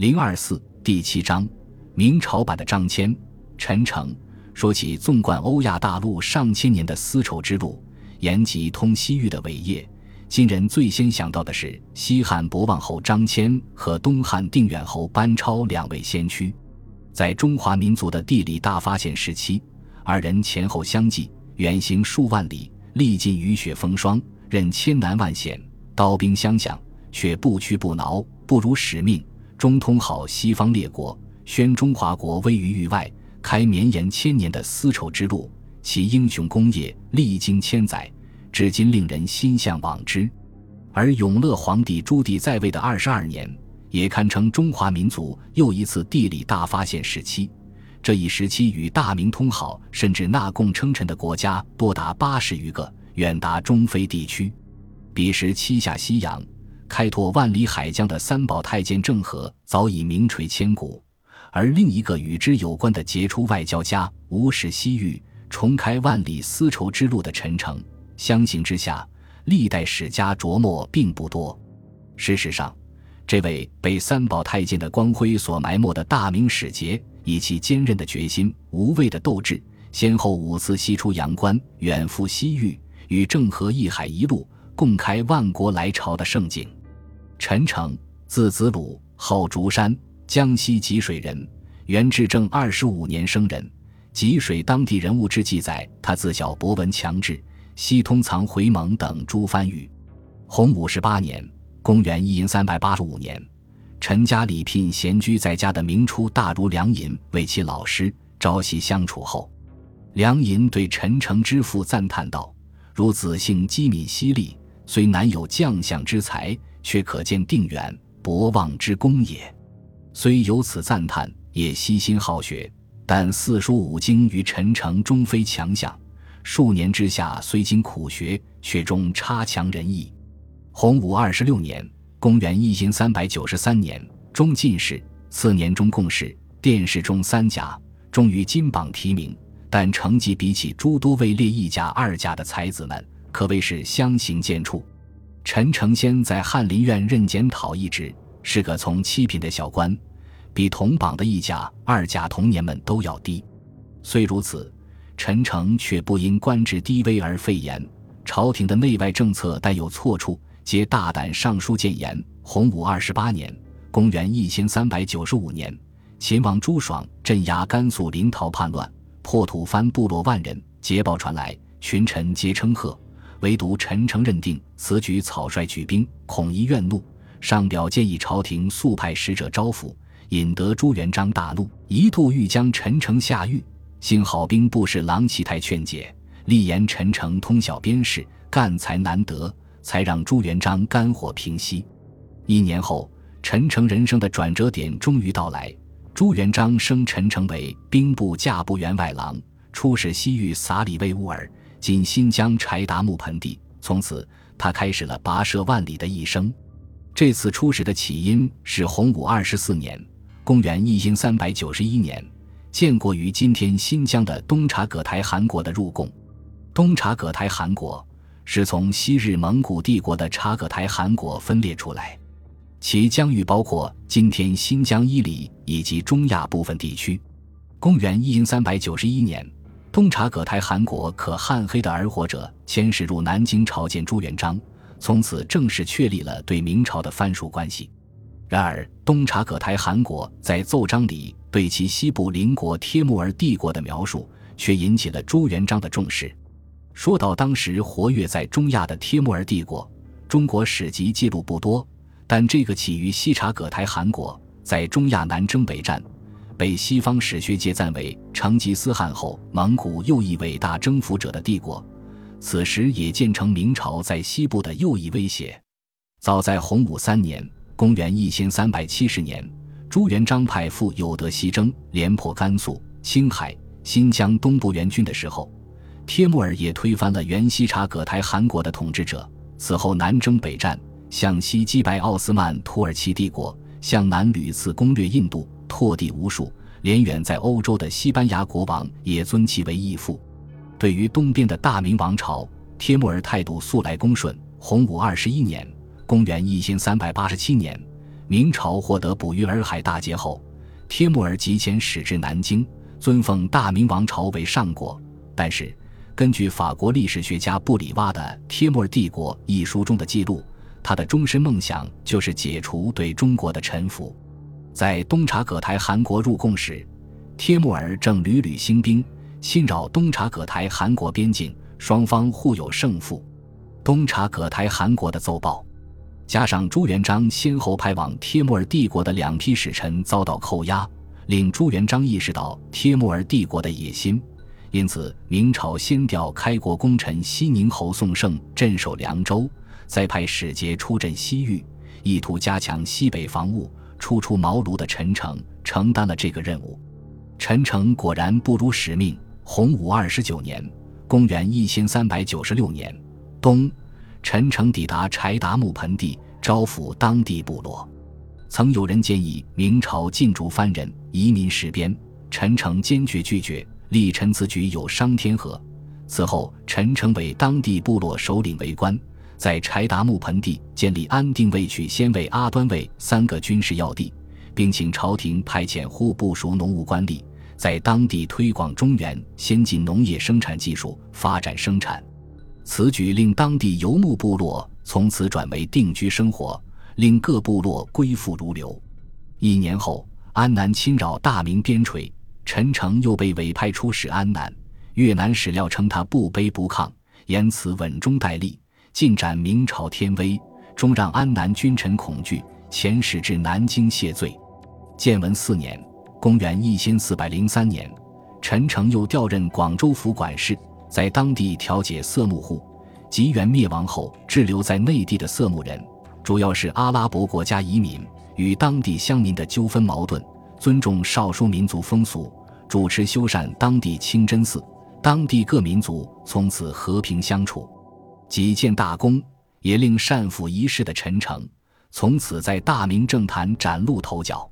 零二四第七章，明朝版的张骞、陈诚说起纵贯欧亚大陆上千年的丝绸之路，延及通西域的伟业，今人最先想到的是西汉博望侯张骞和东汉定远侯班超两位先驱。在中华民族的地理大发现时期，二人前后相继，远行数万里，历尽雨雪风霜，任千难万险，刀兵相向，却不屈不挠，不辱使命。中通好西方列国，宣中华国威于域外，开绵延千年的丝绸之路。其英雄功业历经千载，至今令人心向往之。而永乐皇帝朱棣在位的二十二年，也堪称中华民族又一次地理大发现时期。这一时期与大明通好，甚至纳贡称臣的国家多达八十余个，远达中非地区。彼时七下西洋。开拓万里海疆的三宝太监郑和早已名垂千古，而另一个与之有关的杰出外交家无视西域、重开万里丝绸之路的陈诚，相形之下，历代史家琢磨并不多。事实上，这位被三宝太监的光辉所埋没的大明使节，以其坚韧的决心、无畏的斗志，先后五次西出阳关，远赴西域，与郑和一海一路，共开万国来朝的盛景。陈诚，字子鲁，号竹山，江西吉水人。元至正二十五年生人。吉水当地人物志记载，他自小博闻强志，悉通藏回蒙等诸番语。洪武十八年（公元一三百八十五年），陈家礼聘闲居在家的明初大儒梁寅为其老师，朝夕相处后，梁寅对陈诚之父赞叹道：“如子性机敏犀利，虽难有将相之才。”却可见定远博望之功也。虽有此赞叹，也悉心好学。但四书五经于陈诚终非强项。数年之下，虽经苦学，却终差强人意。洪武二十六年（公元一千三百九十三年），中进士，次年中贡士，殿试中三甲，终于金榜题名。但成绩比起诸多位列一甲、二甲的才子们，可谓是相形见绌。陈承先在翰林院任检讨一职，是个从七品的小官，比同榜的一甲、二甲同年们都要低。虽如此，陈诚却不因官职低微而废言。朝廷的内外政策带有错处，皆大胆上书谏言。洪武二十八年（公元一千三百九十五年），秦王朱爽镇压甘肃临洮叛乱，破土蕃部落万人。捷报传来，群臣皆称贺。唯独陈诚认定此举草率举兵，恐贻怨怒，上表建议朝廷速派使者招抚，引得朱元璋大怒，一度欲将陈诚下狱。幸好兵部侍郎齐泰劝解，力言陈诚通晓边事，干才难得，才让朱元璋肝火平息。一年后，陈诚人生的转折点终于到来，朱元璋升陈诚为兵部驾部员外郎，出使西域撒里为乌尔。今新疆柴达木盆地，从此他开始了跋涉万里的一生。这次出使的起因是洪武二十四年（公元一千三百九十一年），建国于今天新疆的东察葛台汗国的入贡。东察葛台汗国是从昔日蒙古帝国的察葛台汗国分裂出来，其疆域包括今天新疆伊犁以及中亚部分地区。公元一千三百九十一年。东察葛台汗国可汗黑的而活者迁使入南京朝见朱元璋，从此正式确立了对明朝的藩属关系。然而，东察葛台汗国在奏章里对其西部邻国帖木儿帝国的描述，却引起了朱元璋的重视。说到当时活跃在中亚的帖木儿帝国，中国史籍记录不多，但这个起于西察葛台汗国，在中亚南征北战。被西方史学界赞为成吉思汗后蒙古又一伟大征服者的帝国，此时也建成明朝在西部的又一威胁。早在洪武三年（公元一千三百七十年），朱元璋派赴有德西征，连破甘肃、青海、新疆东部援军的时候，帖木儿也推翻了原西察葛台汗国的统治者。此后南征北战，向西击败奥斯曼土耳其帝国，向南屡次攻略印度。拓地无数，连远在欧洲的西班牙国王也尊其为义父。对于东边的大明王朝，帖木儿态度素来恭顺。洪武二十一年（公元一千三百八十七年），明朝获得捕鱼洱海大捷后，帖木儿即遣使至南京，尊奉大明王朝为上国。但是，根据法国历史学家布里瓦的《帖木儿帝国》一书中的记录，他的终身梦想就是解除对中国的臣服。在东察葛台汗国入贡时，帖木儿正屡屡兴兵侵扰东察葛台汗国边境，双方互有胜负。东察葛台汗国的奏报。加上朱元璋先后派往帖木儿帝国的两批使臣遭到扣押，令朱元璋意识到帖木儿帝国的野心，因此明朝先调开国功臣西宁侯宋胜镇守凉州，再派使节出镇西域，意图加强西北防务。初出茅庐的陈诚承担了这个任务，陈诚果然不辱使命。洪武二十九年（公元一千三百九十六年）冬。陈诚抵达柴达木盆地，招抚当地部落。曾有人建议明朝禁逐番人、移民石边，陈诚坚决拒绝，立陈此举有伤天和。此后，陈诚为当地部落首领为官，在柴达木盆地建立安定卫、曲先卫、阿端卫三个军事要地，并请朝廷派遣户部署农务官吏，在当地推广中原先进农业生产技术，发展生产。此举令当地游牧部落从此转为定居生活，令各部落归附如流。一年后，安南侵扰大明边陲，陈诚又被委派出使安南。越南史料称他不卑不亢，言辞稳中带厉，尽展明朝天威，终让安南君臣恐惧，遣使至南京谢罪。建文四年（公元一千四百零三年），陈诚又调任广州府管事。在当地调解色目户，吉元灭亡后滞留在内地的色目人，主要是阿拉伯国家移民，与当地乡民的纠纷矛盾，尊重少数民族风俗，主持修缮当地清真寺，当地各民族从此和平相处，几件大功，也令善抚一世的陈诚从此在大明政坛崭露头角。